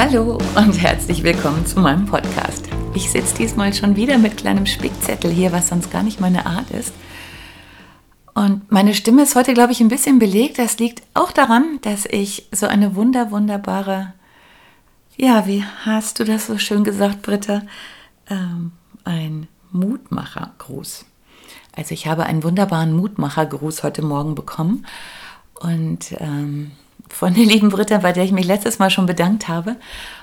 Hallo und herzlich willkommen zu meinem Podcast. Ich sitze diesmal schon wieder mit kleinem Spickzettel hier, was sonst gar nicht meine Art ist. Und meine Stimme ist heute, glaube ich, ein bisschen belegt. Das liegt auch daran, dass ich so eine wunder, wunderbare, ja, wie hast du das so schön gesagt, Britta? Ähm, ein Mutmachergruß. Also ich habe einen wunderbaren Mutmachergruß heute Morgen bekommen. Und ähm, von der lieben Britta, bei der ich mich letztes Mal schon bedankt habe.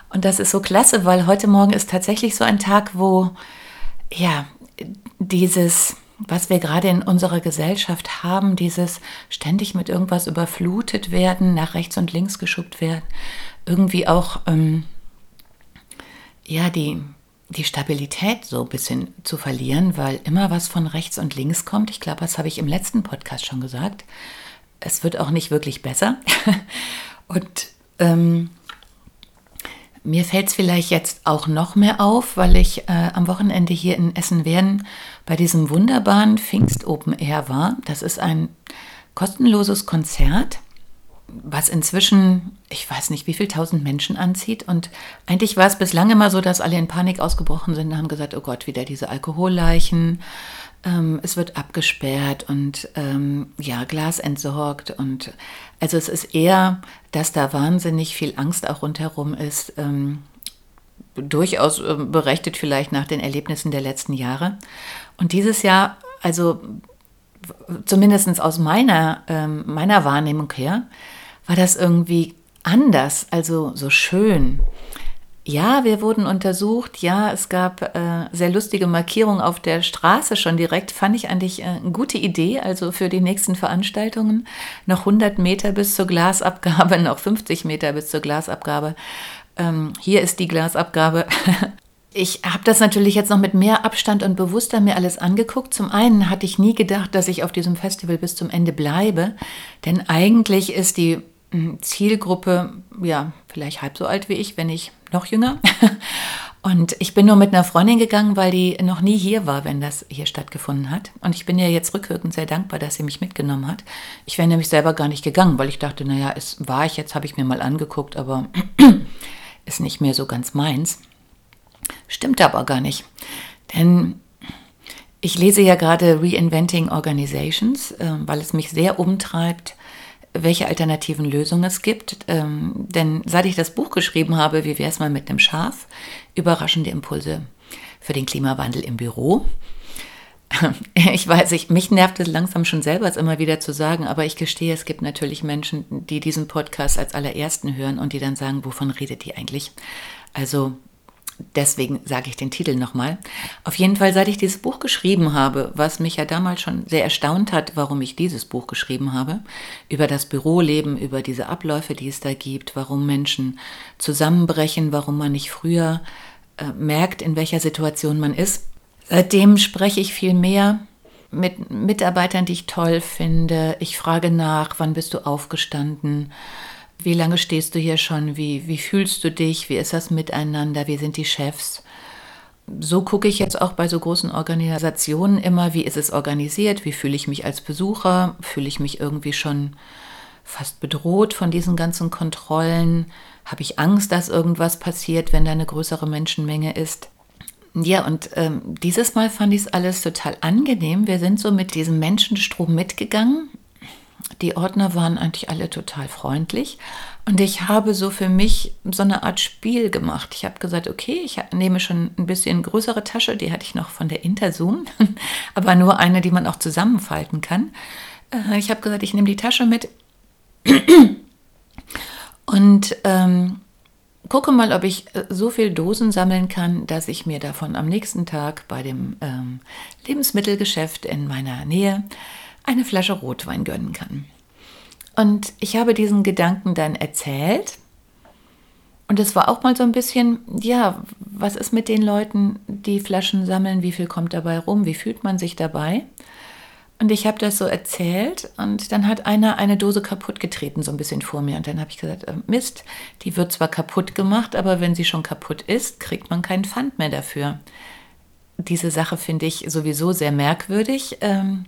Und das ist so klasse, weil heute Morgen ist tatsächlich so ein Tag, wo ja dieses, was wir gerade in unserer Gesellschaft haben, dieses ständig mit irgendwas überflutet werden, nach rechts und links geschubbt werden, irgendwie auch ähm, ja die die Stabilität so ein bisschen zu verlieren, weil immer was von rechts und links kommt. Ich glaube, das habe ich im letzten Podcast schon gesagt es wird auch nicht wirklich besser. Und ähm, mir fällt es vielleicht jetzt auch noch mehr auf, weil ich äh, am Wochenende hier in Essen-Werden bei diesem wunderbaren Pfingst Open Air war. Das ist ein kostenloses Konzert, was inzwischen, ich weiß nicht, wie viel tausend Menschen anzieht. Und eigentlich war es bislang immer so, dass alle in Panik ausgebrochen sind und haben gesagt, oh Gott, wieder diese Alkoholleichen ähm, es wird abgesperrt und ähm, ja, Glas entsorgt. Und also es ist eher, dass da wahnsinnig viel Angst auch rundherum ist. Ähm, durchaus äh, berechtigt vielleicht nach den Erlebnissen der letzten Jahre. Und dieses Jahr, also zumindest aus meiner, ähm, meiner Wahrnehmung her, war das irgendwie anders, also so schön. Ja, wir wurden untersucht. Ja, es gab äh, sehr lustige Markierungen auf der Straße schon direkt. Fand ich eigentlich äh, eine gute Idee. Also für die nächsten Veranstaltungen noch 100 Meter bis zur Glasabgabe, noch 50 Meter bis zur Glasabgabe. Ähm, hier ist die Glasabgabe. Ich habe das natürlich jetzt noch mit mehr Abstand und bewusster mir alles angeguckt. Zum einen hatte ich nie gedacht, dass ich auf diesem Festival bis zum Ende bleibe, denn eigentlich ist die Zielgruppe ja vielleicht halb so alt wie ich, wenn nicht noch jünger. Und ich bin nur mit einer Freundin gegangen, weil die noch nie hier war, wenn das hier stattgefunden hat. Und ich bin ihr jetzt rückwirkend sehr dankbar, dass sie mich mitgenommen hat. Ich wäre nämlich selber gar nicht gegangen, weil ich dachte, naja, es war ich jetzt, habe ich mir mal angeguckt, aber ist nicht mehr so ganz meins. Stimmt aber gar nicht. Denn ich lese ja gerade Reinventing Organizations, äh, weil es mich sehr umtreibt, welche alternativen Lösungen es gibt. Ähm, denn seit ich das Buch geschrieben habe, wie wäre es mal mit einem Schaf, überraschende Impulse für den Klimawandel im Büro. Ich weiß, ich, mich nervt es langsam schon selber, es immer wieder zu sagen, aber ich gestehe, es gibt natürlich Menschen, die diesen Podcast als allerersten hören und die dann sagen, wovon redet die eigentlich? Also Deswegen sage ich den Titel nochmal. Auf jeden Fall, seit ich dieses Buch geschrieben habe, was mich ja damals schon sehr erstaunt hat, warum ich dieses Buch geschrieben habe, über das Büroleben, über diese Abläufe, die es da gibt, warum Menschen zusammenbrechen, warum man nicht früher äh, merkt, in welcher Situation man ist. Seitdem spreche ich viel mehr mit Mitarbeitern, die ich toll finde. Ich frage nach, wann bist du aufgestanden? Wie lange stehst du hier schon? Wie, wie fühlst du dich? Wie ist das miteinander? Wie sind die Chefs? So gucke ich jetzt auch bei so großen Organisationen immer, wie ist es organisiert? Wie fühle ich mich als Besucher? Fühle ich mich irgendwie schon fast bedroht von diesen ganzen Kontrollen? Habe ich Angst, dass irgendwas passiert, wenn da eine größere Menschenmenge ist? Ja, und ähm, dieses Mal fand ich es alles total angenehm. Wir sind so mit diesem Menschenstrom mitgegangen die Ordner waren eigentlich alle total freundlich. Und ich habe so für mich so eine Art Spiel gemacht. Ich habe gesagt, okay, ich nehme schon ein bisschen größere Tasche, die hatte ich noch von der Interzoom, aber nur eine, die man auch zusammenfalten kann. Äh, ich habe gesagt, ich nehme die Tasche mit und ähm, gucke mal, ob ich äh, so viel Dosen sammeln kann, dass ich mir davon am nächsten Tag bei dem ähm, Lebensmittelgeschäft in meiner Nähe eine Flasche Rotwein gönnen kann. Und ich habe diesen Gedanken dann erzählt. Und es war auch mal so ein bisschen, ja, was ist mit den Leuten, die Flaschen sammeln? Wie viel kommt dabei rum? Wie fühlt man sich dabei? Und ich habe das so erzählt und dann hat einer eine Dose kaputt getreten, so ein bisschen vor mir. Und dann habe ich gesagt, äh, Mist, die wird zwar kaputt gemacht, aber wenn sie schon kaputt ist, kriegt man keinen Pfand mehr dafür. Diese Sache finde ich sowieso sehr merkwürdig. Ähm,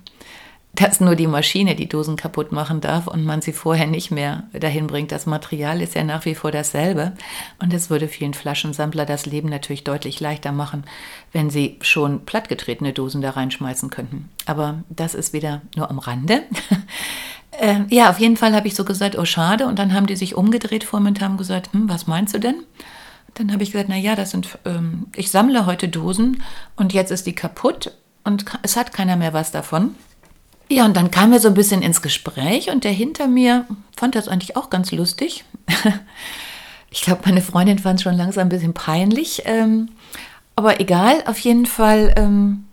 dass nur die Maschine die Dosen kaputt machen darf und man sie vorher nicht mehr dahin bringt. Das Material ist ja nach wie vor dasselbe und es würde vielen Flaschensammler das Leben natürlich deutlich leichter machen, wenn sie schon plattgetretene Dosen da reinschmeißen könnten. Aber das ist wieder nur am Rande. äh, ja, auf jeden Fall habe ich so gesagt, oh schade. Und dann haben die sich umgedreht vor mir und haben gesagt, hm, was meinst du denn? Dann habe ich gesagt, na ja, das sind, ähm, ich sammle heute Dosen und jetzt ist die kaputt und es hat keiner mehr was davon. Ja, und dann kamen wir so ein bisschen ins Gespräch und der hinter mir fand das eigentlich auch ganz lustig. ich glaube, meine Freundin fand es schon langsam ein bisschen peinlich. Ähm, aber egal, auf jeden Fall ähm,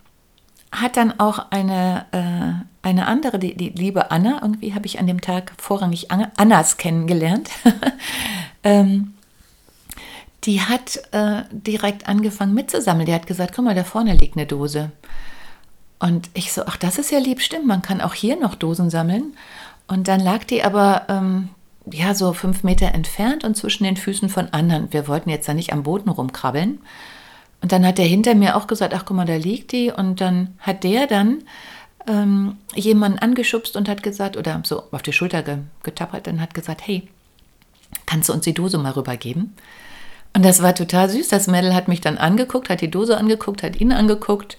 hat dann auch eine, äh, eine andere, die, die liebe Anna, irgendwie habe ich an dem Tag vorrangig Annas kennengelernt. ähm, die hat äh, direkt angefangen mitzusammeln. Die hat gesagt, guck mal, da vorne liegt eine Dose. Und ich so, ach, das ist ja lieb, stimmt, man kann auch hier noch Dosen sammeln. Und dann lag die aber ähm, ja so fünf Meter entfernt und zwischen den Füßen von anderen. Wir wollten jetzt da nicht am Boden rumkrabbeln. Und dann hat der hinter mir auch gesagt, ach guck mal, da liegt die. Und dann hat der dann ähm, jemanden angeschubst und hat gesagt, oder so auf die Schulter getappert und hat gesagt, hey, kannst du uns die Dose mal rübergeben? Und das war total süß. Das Mädel hat mich dann angeguckt, hat die Dose angeguckt, hat ihn angeguckt.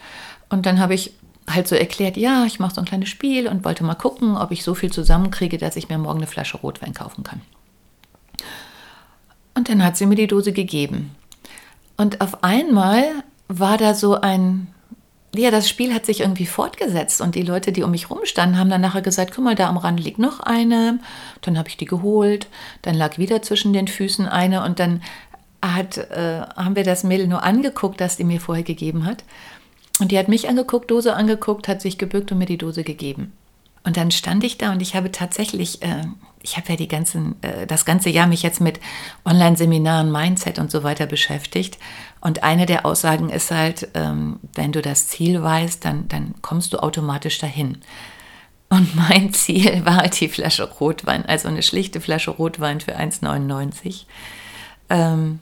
Und dann habe ich halt so erklärt, ja, ich mache so ein kleines Spiel und wollte mal gucken, ob ich so viel zusammenkriege, dass ich mir morgen eine Flasche Rotwein kaufen kann. Und dann hat sie mir die Dose gegeben. Und auf einmal war da so ein, ja, das Spiel hat sich irgendwie fortgesetzt und die Leute, die um mich rumstanden, haben dann nachher gesagt, guck mal, da am Rand liegt noch eine. Dann habe ich die geholt, dann lag wieder zwischen den Füßen eine und dann hat, äh, haben wir das Mädel nur angeguckt, das die mir vorher gegeben hat. Und die hat mich angeguckt, Dose angeguckt, hat sich gebückt und mir die Dose gegeben. Und dann stand ich da und ich habe tatsächlich, äh, ich habe ja die ganzen, äh, das ganze Jahr mich jetzt mit Online-Seminaren, Mindset und so weiter beschäftigt. Und eine der Aussagen ist halt, ähm, wenn du das Ziel weißt, dann, dann kommst du automatisch dahin. Und mein Ziel war halt die Flasche Rotwein, also eine schlichte Flasche Rotwein für 1,99. Ähm,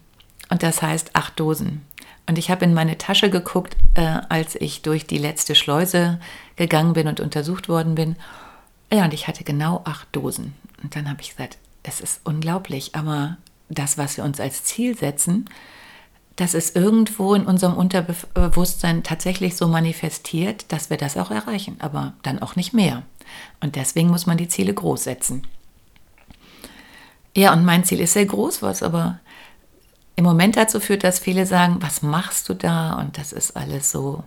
und das heißt acht Dosen. Und ich habe in meine Tasche geguckt, äh, als ich durch die letzte Schleuse gegangen bin und untersucht worden bin. Ja, und ich hatte genau acht Dosen. Und dann habe ich gesagt, es ist unglaublich, aber das, was wir uns als Ziel setzen, das ist irgendwo in unserem Unterbewusstsein tatsächlich so manifestiert, dass wir das auch erreichen, aber dann auch nicht mehr. Und deswegen muss man die Ziele groß setzen. Ja, und mein Ziel ist sehr groß, was aber im Moment dazu führt, dass viele sagen, was machst du da? Und das ist alles so,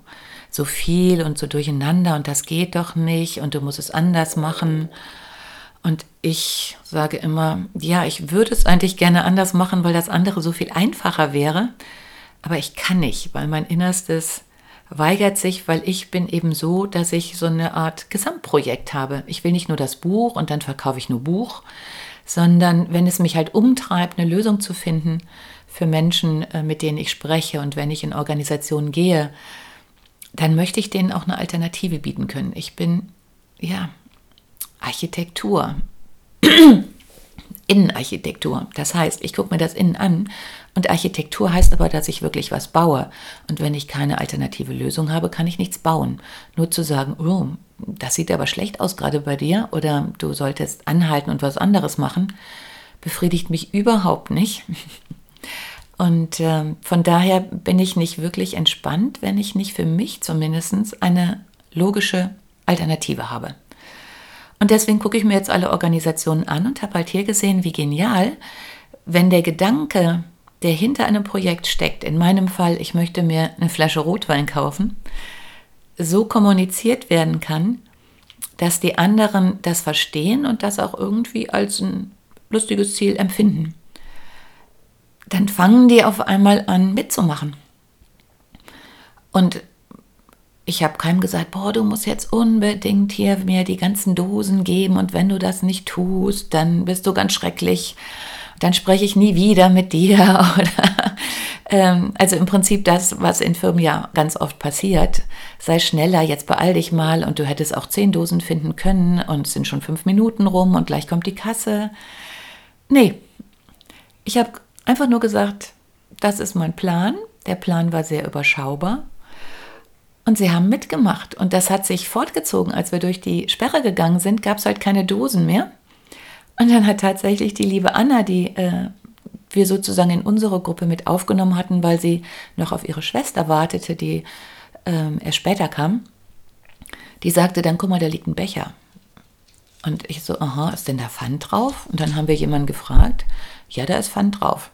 so viel und so durcheinander und das geht doch nicht und du musst es anders machen. Und ich sage immer, ja, ich würde es eigentlich gerne anders machen, weil das andere so viel einfacher wäre. Aber ich kann nicht, weil mein Innerstes weigert sich, weil ich bin eben so, dass ich so eine Art Gesamtprojekt habe. Ich will nicht nur das Buch und dann verkaufe ich nur Buch, sondern wenn es mich halt umtreibt, eine Lösung zu finden, für Menschen, äh, mit denen ich spreche und wenn ich in Organisationen gehe, dann möchte ich denen auch eine Alternative bieten können. Ich bin, ja, Architektur. Innenarchitektur. Das heißt, ich gucke mir das innen an und Architektur heißt aber, dass ich wirklich was baue. Und wenn ich keine alternative Lösung habe, kann ich nichts bauen. Nur zu sagen, oh, das sieht aber schlecht aus gerade bei dir oder du solltest anhalten und was anderes machen, befriedigt mich überhaupt nicht. Und äh, von daher bin ich nicht wirklich entspannt, wenn ich nicht für mich zumindest eine logische Alternative habe. Und deswegen gucke ich mir jetzt alle Organisationen an und habe halt hier gesehen, wie genial, wenn der Gedanke, der hinter einem Projekt steckt, in meinem Fall, ich möchte mir eine Flasche Rotwein kaufen, so kommuniziert werden kann, dass die anderen das verstehen und das auch irgendwie als ein lustiges Ziel empfinden. Dann fangen die auf einmal an mitzumachen. Und ich habe keinem gesagt, boah, du musst jetzt unbedingt hier mir die ganzen Dosen geben und wenn du das nicht tust, dann bist du ganz schrecklich. Dann spreche ich nie wieder mit dir. Ähm, also im Prinzip das, was in Firmen ja ganz oft passiert. Sei schneller, jetzt beeil dich mal und du hättest auch zehn Dosen finden können und es sind schon fünf Minuten rum und gleich kommt die Kasse. Nee, ich habe einfach nur gesagt, das ist mein Plan. Der Plan war sehr überschaubar. Und sie haben mitgemacht. Und das hat sich fortgezogen. Als wir durch die Sperre gegangen sind, gab es halt keine Dosen mehr. Und dann hat tatsächlich die liebe Anna, die äh, wir sozusagen in unsere Gruppe mit aufgenommen hatten, weil sie noch auf ihre Schwester wartete, die ähm, erst später kam, die sagte dann, guck mal, da liegt ein Becher. Und ich so, aha, ist denn da Pfand drauf? Und dann haben wir jemanden gefragt, ja, da ist Pfand drauf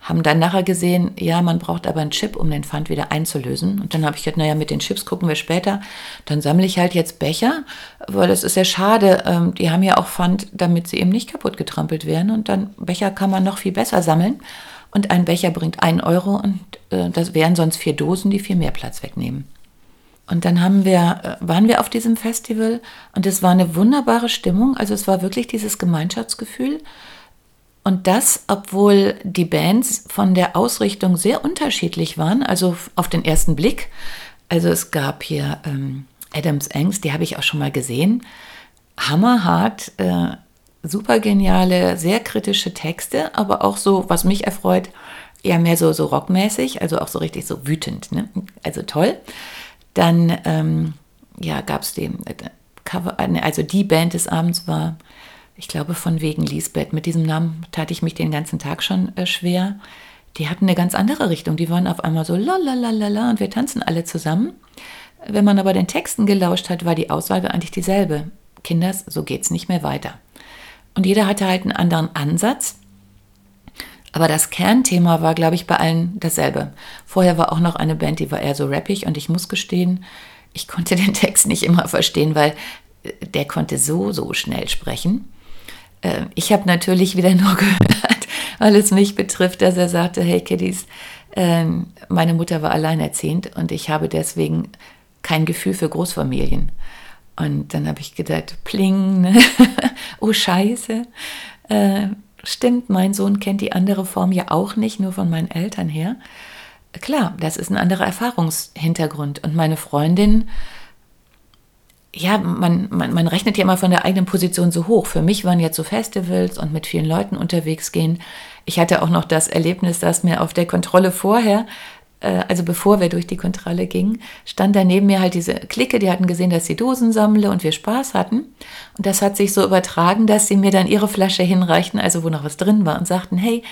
haben dann nachher gesehen, ja, man braucht aber einen Chip, um den Pfand wieder einzulösen. Und dann habe ich gedacht, naja, mit den Chips gucken wir später. Dann sammle ich halt jetzt Becher, weil das ist ja schade. Ähm, die haben ja auch Pfand, damit sie eben nicht kaputt getrampelt werden. Und dann Becher kann man noch viel besser sammeln. Und ein Becher bringt einen Euro und äh, das wären sonst vier Dosen, die viel mehr Platz wegnehmen. Und dann haben wir, äh, waren wir auf diesem Festival und es war eine wunderbare Stimmung. Also es war wirklich dieses Gemeinschaftsgefühl. Und das, obwohl die Bands von der Ausrichtung sehr unterschiedlich waren, also auf den ersten Blick. Also es gab hier ähm, Adams Angst, die habe ich auch schon mal gesehen. Hammerhart, äh, super geniale, sehr kritische Texte, aber auch so, was mich erfreut, eher mehr so, so rockmäßig, also auch so richtig so wütend. Ne? Also toll. Dann ähm, ja, gab es den äh, Cover, also die Band des Abends war ich glaube von wegen Lisbeth. Mit diesem Namen tat ich mich den ganzen Tag schon äh, schwer. Die hatten eine ganz andere Richtung. Die waren auf einmal so la la la la la und wir tanzen alle zusammen. Wenn man aber den Texten gelauscht hat, war die Aussage eigentlich dieselbe. Kinders, so geht's nicht mehr weiter. Und jeder hatte halt einen anderen Ansatz. Aber das Kernthema war, glaube ich, bei allen dasselbe. Vorher war auch noch eine Band, die war eher so rappig und ich muss gestehen, ich konnte den Text nicht immer verstehen, weil äh, der konnte so, so schnell sprechen. Äh, ich habe natürlich wieder nur gehört, weil es mich betrifft, dass er sagte, hey Kiddies, ähm, meine Mutter war alleinerziehend und ich habe deswegen kein Gefühl für Großfamilien. Und dann habe ich gedacht, pling, ne? oh scheiße. Äh, stimmt, mein Sohn kennt die andere Form ja auch nicht, nur von meinen Eltern her. Klar, das ist ein anderer Erfahrungshintergrund. Und meine Freundin ja, man, man, man rechnet ja immer von der eigenen Position so hoch. Für mich waren jetzt so Festivals und mit vielen Leuten unterwegs gehen. Ich hatte auch noch das Erlebnis, dass mir auf der Kontrolle vorher, äh, also bevor wir durch die Kontrolle gingen, stand da neben mir halt diese Clique, die hatten gesehen, dass ich Dosen sammle und wir Spaß hatten. Und das hat sich so übertragen, dass sie mir dann ihre Flasche hinreichten, also wo noch was drin war, und sagten, hey,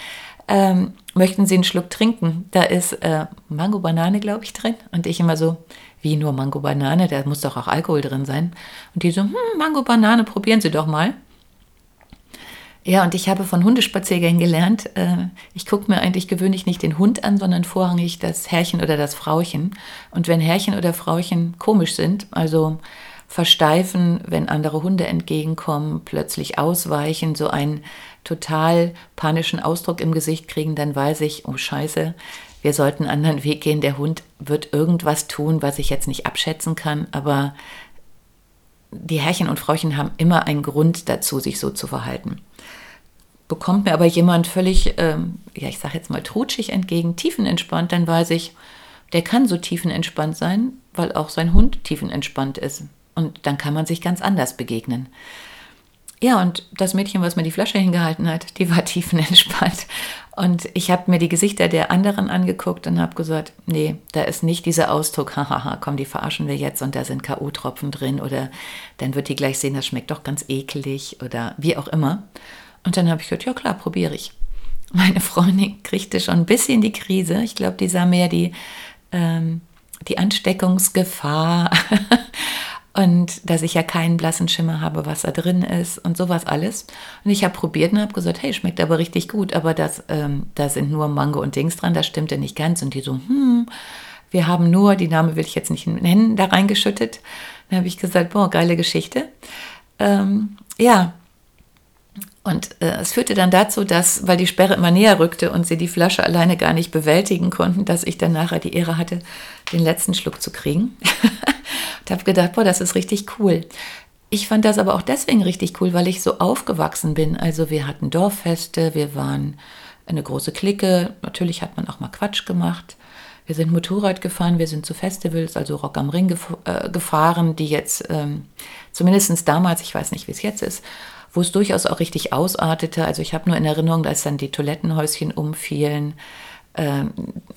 ähm, möchten Sie einen Schluck trinken? Da ist äh, Mango-Banane, glaube ich, drin. Und ich immer so, wie nur Mango-Banane, da muss doch auch Alkohol drin sein. Und die so, hm, Mango-Banane, probieren Sie doch mal. Ja, und ich habe von Hundespaziergängen gelernt, äh, ich gucke mir eigentlich gewöhnlich nicht den Hund an, sondern vorrangig das Herrchen oder das Frauchen. Und wenn Herrchen oder Frauchen komisch sind, also versteifen, wenn andere Hunde entgegenkommen, plötzlich ausweichen, so einen total panischen Ausdruck im Gesicht kriegen, dann weiß ich, oh scheiße, wir sollten einen anderen Weg gehen. Der Hund wird irgendwas tun, was ich jetzt nicht abschätzen kann, aber die Herrchen und Frauchen haben immer einen Grund dazu, sich so zu verhalten. Bekommt mir aber jemand völlig, ähm, ja, ich sage jetzt mal trutschig entgegen, tiefenentspannt, dann weiß ich, der kann so tiefenentspannt sein, weil auch sein Hund tiefenentspannt ist. Und dann kann man sich ganz anders begegnen. Ja, und das Mädchen, was mir die Flasche hingehalten hat, die war tiefenentspannt. Und ich habe mir die Gesichter der anderen angeguckt und habe gesagt, nee, da ist nicht dieser Ausdruck, hahaha, komm, die verarschen wir jetzt und da sind K.O.-Tropfen drin oder dann wird die gleich sehen, das schmeckt doch ganz ekelig oder wie auch immer. Und dann habe ich gesagt, ja klar, probiere ich. Meine Freundin kriegte schon ein bisschen die Krise. Ich glaube, die sah mehr die, ähm, die Ansteckungsgefahr und dass ich ja keinen blassen Schimmer habe, was da drin ist und sowas alles. Und ich habe probiert und habe gesagt, hey, schmeckt aber richtig gut, aber das, ähm, da sind nur Mango und Dings dran, das stimmte nicht ganz. Und die so, hm, wir haben nur, die Name will ich jetzt nicht nennen, da reingeschüttet. Dann habe ich gesagt, boah, geile Geschichte. Ähm, ja, und äh, es führte dann dazu, dass, weil die Sperre immer näher rückte und sie die Flasche alleine gar nicht bewältigen konnten, dass ich dann nachher die Ehre hatte, den letzten Schluck zu kriegen. und habe gedacht, boah, das ist richtig cool. Ich fand das aber auch deswegen richtig cool, weil ich so aufgewachsen bin. Also wir hatten Dorffeste, wir waren eine große Clique. Natürlich hat man auch mal Quatsch gemacht. Wir sind Motorrad gefahren, wir sind zu Festivals, also Rock am Ring gef äh, gefahren, die jetzt ähm, zumindest damals, ich weiß nicht, wie es jetzt ist, wo es durchaus auch richtig ausartete. Also ich habe nur in Erinnerung, dass dann die Toilettenhäuschen umfielen. Ähm,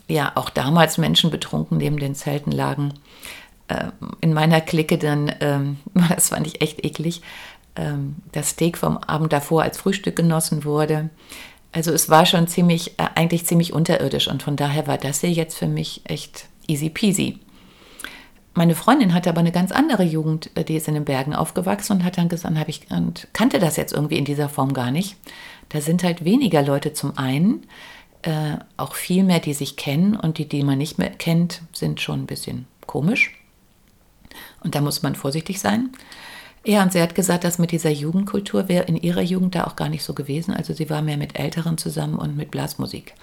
ja, auch damals Menschen betrunken neben den Zelten lagen. Ähm, in meiner Clique dann, ähm, das fand ich echt eklig, ähm, das Steak vom Abend davor als Frühstück genossen wurde. Also es war schon ziemlich, äh, eigentlich ziemlich unterirdisch und von daher war das hier jetzt für mich echt easy peasy. Meine Freundin hatte aber eine ganz andere Jugend, äh, die ist in den Bergen aufgewachsen und hat dann gesagt, habe ich und kannte das jetzt irgendwie in dieser Form gar nicht. Da sind halt weniger Leute zum einen, äh, auch viel mehr, die sich kennen und die, die man nicht mehr kennt, sind schon ein bisschen komisch. Und da muss man vorsichtig sein. Ja, und sie hat gesagt, dass mit dieser Jugendkultur wäre in ihrer Jugend da auch gar nicht so gewesen. Also sie war mehr mit Älteren zusammen und mit Blasmusik.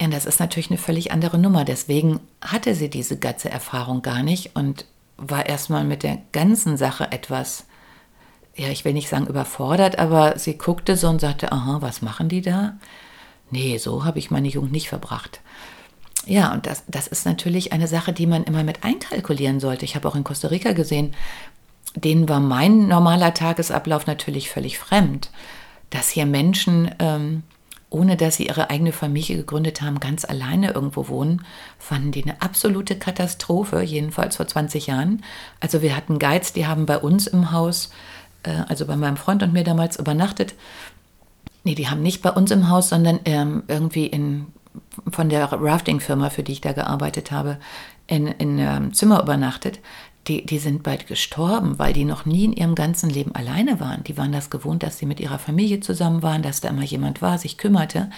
Ja, das ist natürlich eine völlig andere Nummer. Deswegen hatte sie diese ganze Erfahrung gar nicht und war erstmal mit der ganzen Sache etwas, ja, ich will nicht sagen überfordert, aber sie guckte so und sagte, aha, was machen die da? Nee, so habe ich meine Jugend nicht verbracht. Ja, und das, das ist natürlich eine Sache, die man immer mit einkalkulieren sollte. Ich habe auch in Costa Rica gesehen, denen war mein normaler Tagesablauf natürlich völlig fremd. Dass hier Menschen ähm, ohne dass sie ihre eigene Familie gegründet haben, ganz alleine irgendwo wohnen, fanden die eine absolute Katastrophe, jedenfalls vor 20 Jahren. Also wir hatten Guides, die haben bei uns im Haus, äh, also bei meinem Freund und mir damals übernachtet. Nee, die haben nicht bei uns im Haus, sondern ähm, irgendwie in, von der Rafting-Firma, für die ich da gearbeitet habe, in, in einem Zimmer übernachtet die, die sind bald gestorben, weil die noch nie in ihrem ganzen Leben alleine waren. Die waren das gewohnt, dass sie mit ihrer Familie zusammen waren, dass da immer jemand war, sich kümmerte.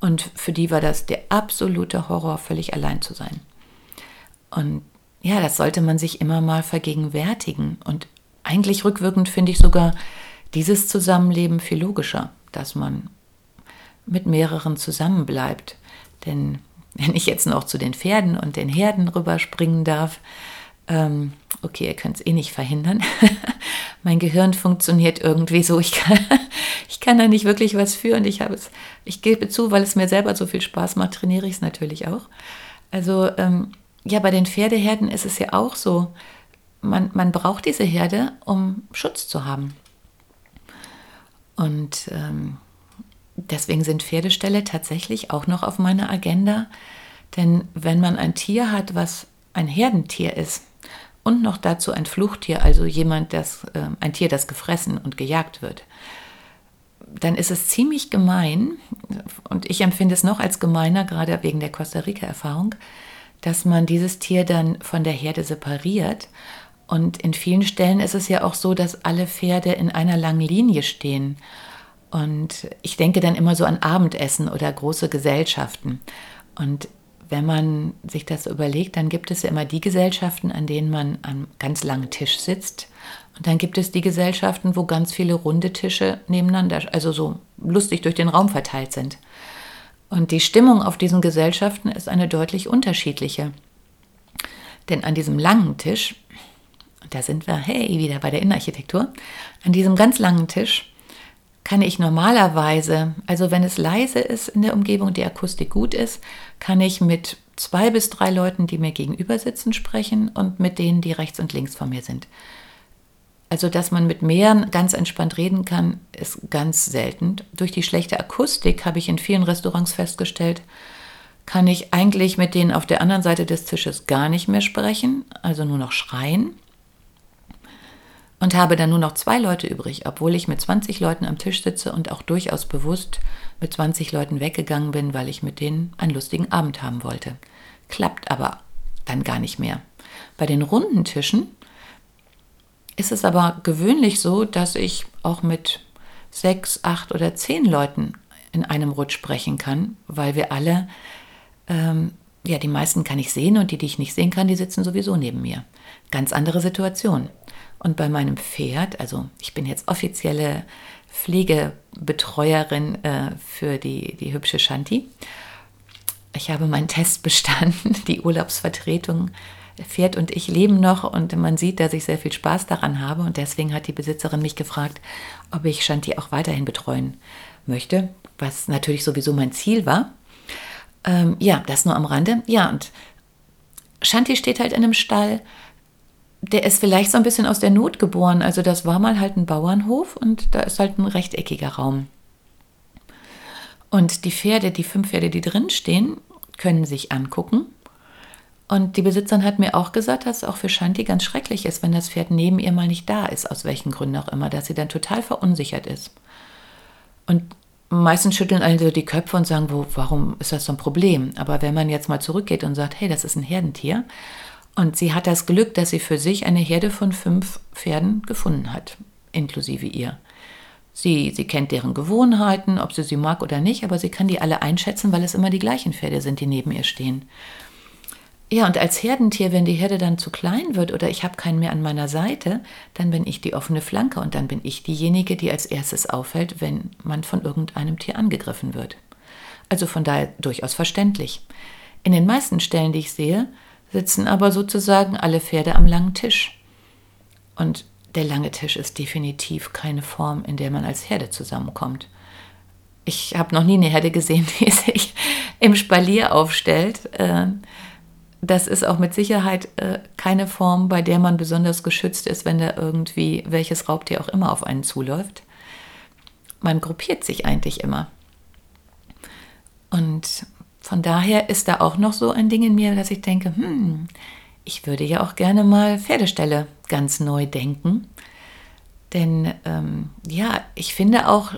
Und für die war das der absolute Horror, völlig allein zu sein. Und ja, das sollte man sich immer mal vergegenwärtigen. Und eigentlich rückwirkend finde ich sogar dieses Zusammenleben viel logischer, dass man mit mehreren zusammenbleibt. Denn wenn ich jetzt noch zu den Pferden und den Herden rüberspringen darf, ähm, okay, ihr könnt es eh nicht verhindern. mein Gehirn funktioniert irgendwie so. Ich kann, ich kann da nicht wirklich was für und ich habe es, ich gebe zu, weil es mir selber so viel Spaß macht, trainiere ich es natürlich auch. Also ähm, ja, bei den Pferdeherden ist es ja auch so, man, man braucht diese Herde, um Schutz zu haben. Und ähm, deswegen sind Pferdeställe tatsächlich auch noch auf meiner Agenda. Denn wenn man ein Tier hat, was ein Herdentier ist, und noch dazu ein Fluchttier, also jemand, das, äh, ein Tier, das gefressen und gejagt wird, dann ist es ziemlich gemein, und ich empfinde es noch als gemeiner, gerade wegen der Costa Rica-Erfahrung, dass man dieses Tier dann von der Herde separiert. Und in vielen Stellen ist es ja auch so, dass alle Pferde in einer langen Linie stehen. Und ich denke dann immer so an Abendessen oder große Gesellschaften. Und wenn man sich das überlegt, dann gibt es ja immer die Gesellschaften, an denen man am ganz langen Tisch sitzt. Und dann gibt es die Gesellschaften, wo ganz viele runde Tische nebeneinander, also so lustig durch den Raum verteilt sind. Und die Stimmung auf diesen Gesellschaften ist eine deutlich unterschiedliche. Denn an diesem langen Tisch, da sind wir, hey, wieder bei der Innenarchitektur, an diesem ganz langen Tisch kann ich normalerweise, also wenn es leise ist in der Umgebung, die Akustik gut ist, kann ich mit zwei bis drei Leuten, die mir gegenüber sitzen, sprechen und mit denen, die rechts und links von mir sind. Also, dass man mit mehreren ganz entspannt reden kann, ist ganz selten. Durch die schlechte Akustik habe ich in vielen Restaurants festgestellt, kann ich eigentlich mit denen auf der anderen Seite des Tisches gar nicht mehr sprechen, also nur noch schreien und habe dann nur noch zwei Leute übrig, obwohl ich mit 20 Leuten am Tisch sitze und auch durchaus bewusst mit 20 Leuten weggegangen bin, weil ich mit denen einen lustigen Abend haben wollte. Klappt aber dann gar nicht mehr. Bei den runden Tischen ist es aber gewöhnlich so, dass ich auch mit sechs, acht oder zehn Leuten in einem Rutsch sprechen kann, weil wir alle, ähm, ja, die meisten kann ich sehen und die, die ich nicht sehen kann, die sitzen sowieso neben mir. Ganz andere Situation. Und bei meinem Pferd, also ich bin jetzt offizielle Pflegebetreuerin äh, für die, die hübsche Shanti. Ich habe meinen Test bestanden, die Urlaubsvertretung. Pferd und ich leben noch und man sieht, dass ich sehr viel Spaß daran habe und deswegen hat die Besitzerin mich gefragt, ob ich Shanti auch weiterhin betreuen möchte, was natürlich sowieso mein Ziel war. Ähm, ja, das nur am Rande. Ja, und Shanti steht halt in einem Stall, der ist vielleicht so ein bisschen aus der Not geboren. Also das war mal halt ein Bauernhof und da ist halt ein rechteckiger Raum. Und die Pferde, die fünf Pferde, die drin stehen, können sich angucken. Und die Besitzerin hat mir auch gesagt, dass es auch für Shanti ganz schrecklich ist, wenn das Pferd neben ihr mal nicht da ist, aus welchen Gründen auch immer, dass sie dann total verunsichert ist. Und meistens schütteln also die Köpfe und sagen, wo, warum ist das so ein Problem? Aber wenn man jetzt mal zurückgeht und sagt, hey, das ist ein Herdentier und sie hat das Glück, dass sie für sich eine Herde von fünf Pferden gefunden hat, inklusive ihr. Sie, sie kennt deren Gewohnheiten, ob sie sie mag oder nicht, aber sie kann die alle einschätzen, weil es immer die gleichen Pferde sind, die neben ihr stehen. Ja, und als Herdentier, wenn die Herde dann zu klein wird oder ich habe keinen mehr an meiner Seite, dann bin ich die offene Flanke und dann bin ich diejenige, die als erstes auffällt, wenn man von irgendeinem Tier angegriffen wird. Also von daher durchaus verständlich. In den meisten Stellen, die ich sehe, sitzen aber sozusagen alle Pferde am langen Tisch. Und der lange Tisch ist definitiv keine Form, in der man als Herde zusammenkommt. Ich habe noch nie eine Herde gesehen, die sich im Spalier aufstellt. Äh, das ist auch mit Sicherheit äh, keine Form, bei der man besonders geschützt ist, wenn da irgendwie welches Raubtier auch immer auf einen zuläuft. Man gruppiert sich eigentlich immer. Und von daher ist da auch noch so ein Ding in mir, dass ich denke, hm, ich würde ja auch gerne mal Pferdeställe ganz neu denken. Denn ähm, ja, ich finde auch,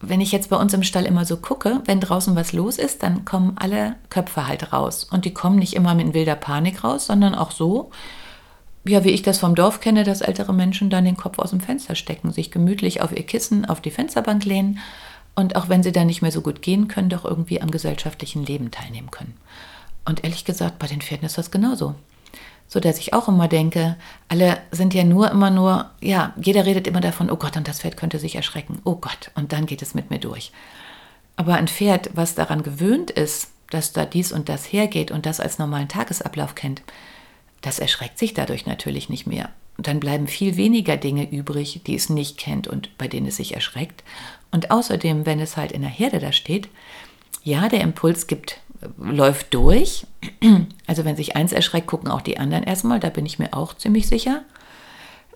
wenn ich jetzt bei uns im Stall immer so gucke, wenn draußen was los ist, dann kommen alle Köpfe halt raus. Und die kommen nicht immer mit wilder Panik raus, sondern auch so, ja, wie ich das vom Dorf kenne, dass ältere Menschen dann den Kopf aus dem Fenster stecken, sich gemütlich auf ihr Kissen, auf die Fensterbank lehnen und auch wenn sie dann nicht mehr so gut gehen können, doch irgendwie am gesellschaftlichen Leben teilnehmen können. Und ehrlich gesagt, bei den Pferden ist das genauso. So dass ich auch immer denke, alle sind ja nur immer nur, ja, jeder redet immer davon, oh Gott, und das Pferd könnte sich erschrecken. Oh Gott, und dann geht es mit mir durch. Aber ein Pferd, was daran gewöhnt ist, dass da dies und das hergeht und das als normalen Tagesablauf kennt, das erschreckt sich dadurch natürlich nicht mehr. Und dann bleiben viel weniger Dinge übrig, die es nicht kennt und bei denen es sich erschreckt. Und außerdem, wenn es halt in der Herde da steht, ja, der Impuls gibt, läuft durch. Also wenn sich eins erschreckt, gucken auch die anderen erstmal, da bin ich mir auch ziemlich sicher.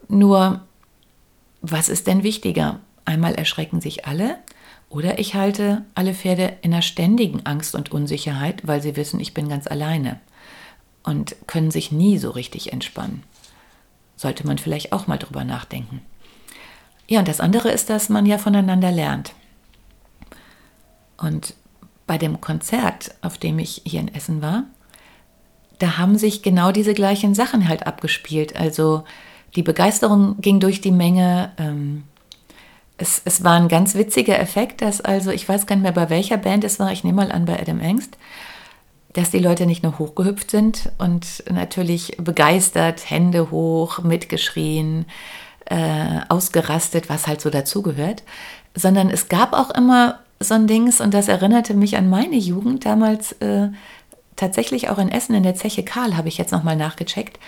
Nur, was ist denn wichtiger? Einmal erschrecken sich alle oder ich halte alle Pferde in einer ständigen Angst und Unsicherheit, weil sie wissen, ich bin ganz alleine und können sich nie so richtig entspannen. Sollte man vielleicht auch mal drüber nachdenken. Ja, und das andere ist, dass man ja voneinander lernt. Und bei dem Konzert, auf dem ich hier in Essen war, da haben sich genau diese gleichen Sachen halt abgespielt. Also die Begeisterung ging durch die Menge. Ähm, es, es war ein ganz witziger Effekt, dass also, ich weiß gar nicht mehr, bei welcher Band es war, ich nehme mal an, bei Adam Engst, dass die Leute nicht nur hochgehüpft sind und natürlich begeistert, Hände hoch, mitgeschrien, äh, ausgerastet, was halt so dazugehört, sondern es gab auch immer so ein Dings und das erinnerte mich an meine Jugend damals äh, tatsächlich auch in Essen in der Zeche Karl habe ich jetzt nochmal nachgecheckt.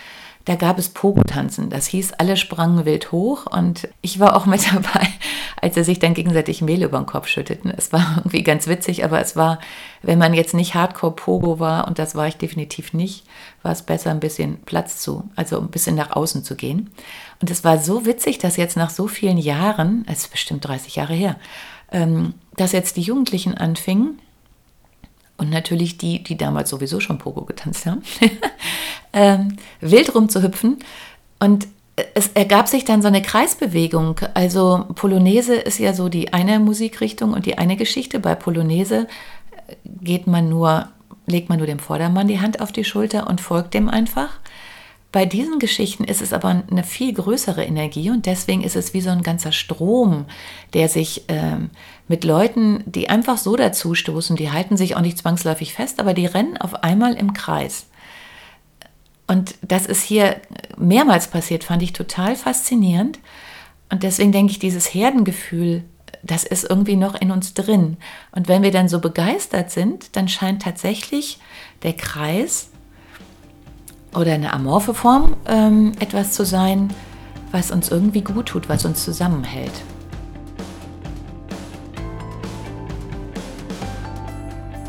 Da gab es Pogo-Tanzen. Das hieß, alle sprangen wild hoch und ich war auch mit dabei, als sie sich dann gegenseitig Mehl über den Kopf schütteten. Es war irgendwie ganz witzig, aber es war, wenn man jetzt nicht Hardcore-Pogo war, und das war ich definitiv nicht, war es besser, ein bisschen Platz zu, also ein bisschen nach außen zu gehen. Und es war so witzig, dass jetzt nach so vielen Jahren, es ist bestimmt 30 Jahre her, ähm, dass jetzt die Jugendlichen anfingen, und natürlich die, die damals sowieso schon Pogo getanzt haben, ähm, wild rumzuhüpfen. Und es ergab sich dann so eine Kreisbewegung. Also Polonaise ist ja so die eine Musikrichtung und die eine Geschichte. Bei Polonaise geht man nur, legt man nur dem Vordermann die Hand auf die Schulter und folgt dem einfach. bei diesen Geschichten ist es aber eine viel größere Energie und deswegen ist es wie so ein ganzer Strom, der sich ähm, mit Leuten, die einfach so dazustoßen, die halten sich auch nicht zwangsläufig fest, aber die rennen auf einmal im Kreis. Und das ist hier mehrmals passiert, fand ich total faszinierend. Und deswegen denke ich, dieses Herdengefühl, das ist irgendwie noch in uns drin. Und wenn wir dann so begeistert sind, dann scheint tatsächlich der Kreis oder eine amorphe Form ähm, etwas zu sein, was uns irgendwie gut tut, was uns zusammenhält.